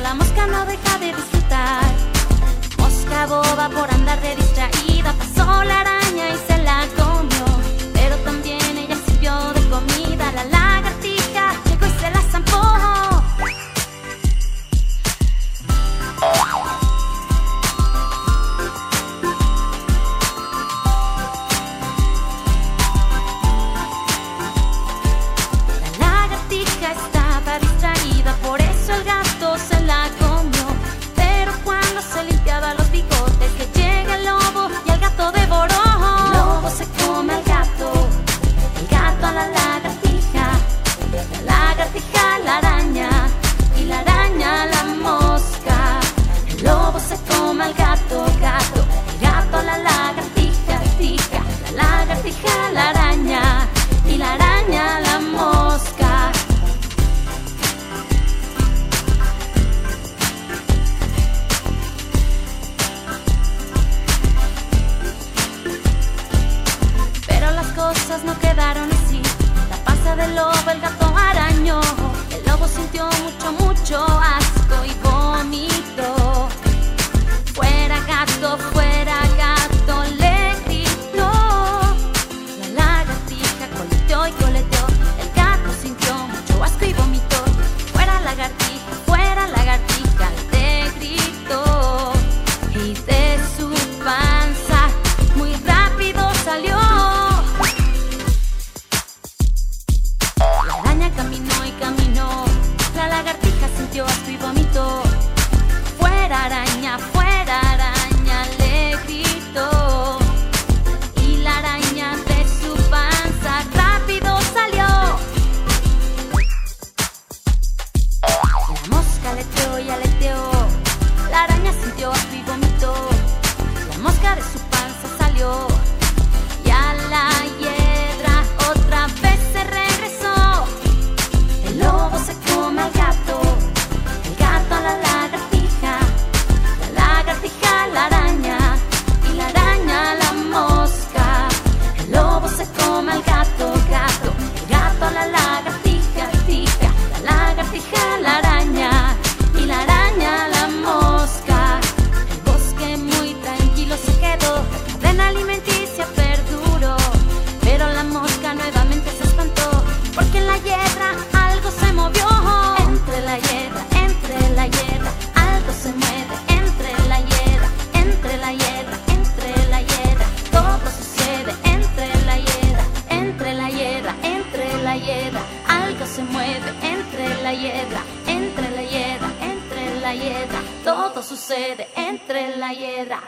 la mosca no ve sitio así vomito. Fuera araña, fuera. entre la hiedra, entre la hiedra, todo sucede entre la hiedra.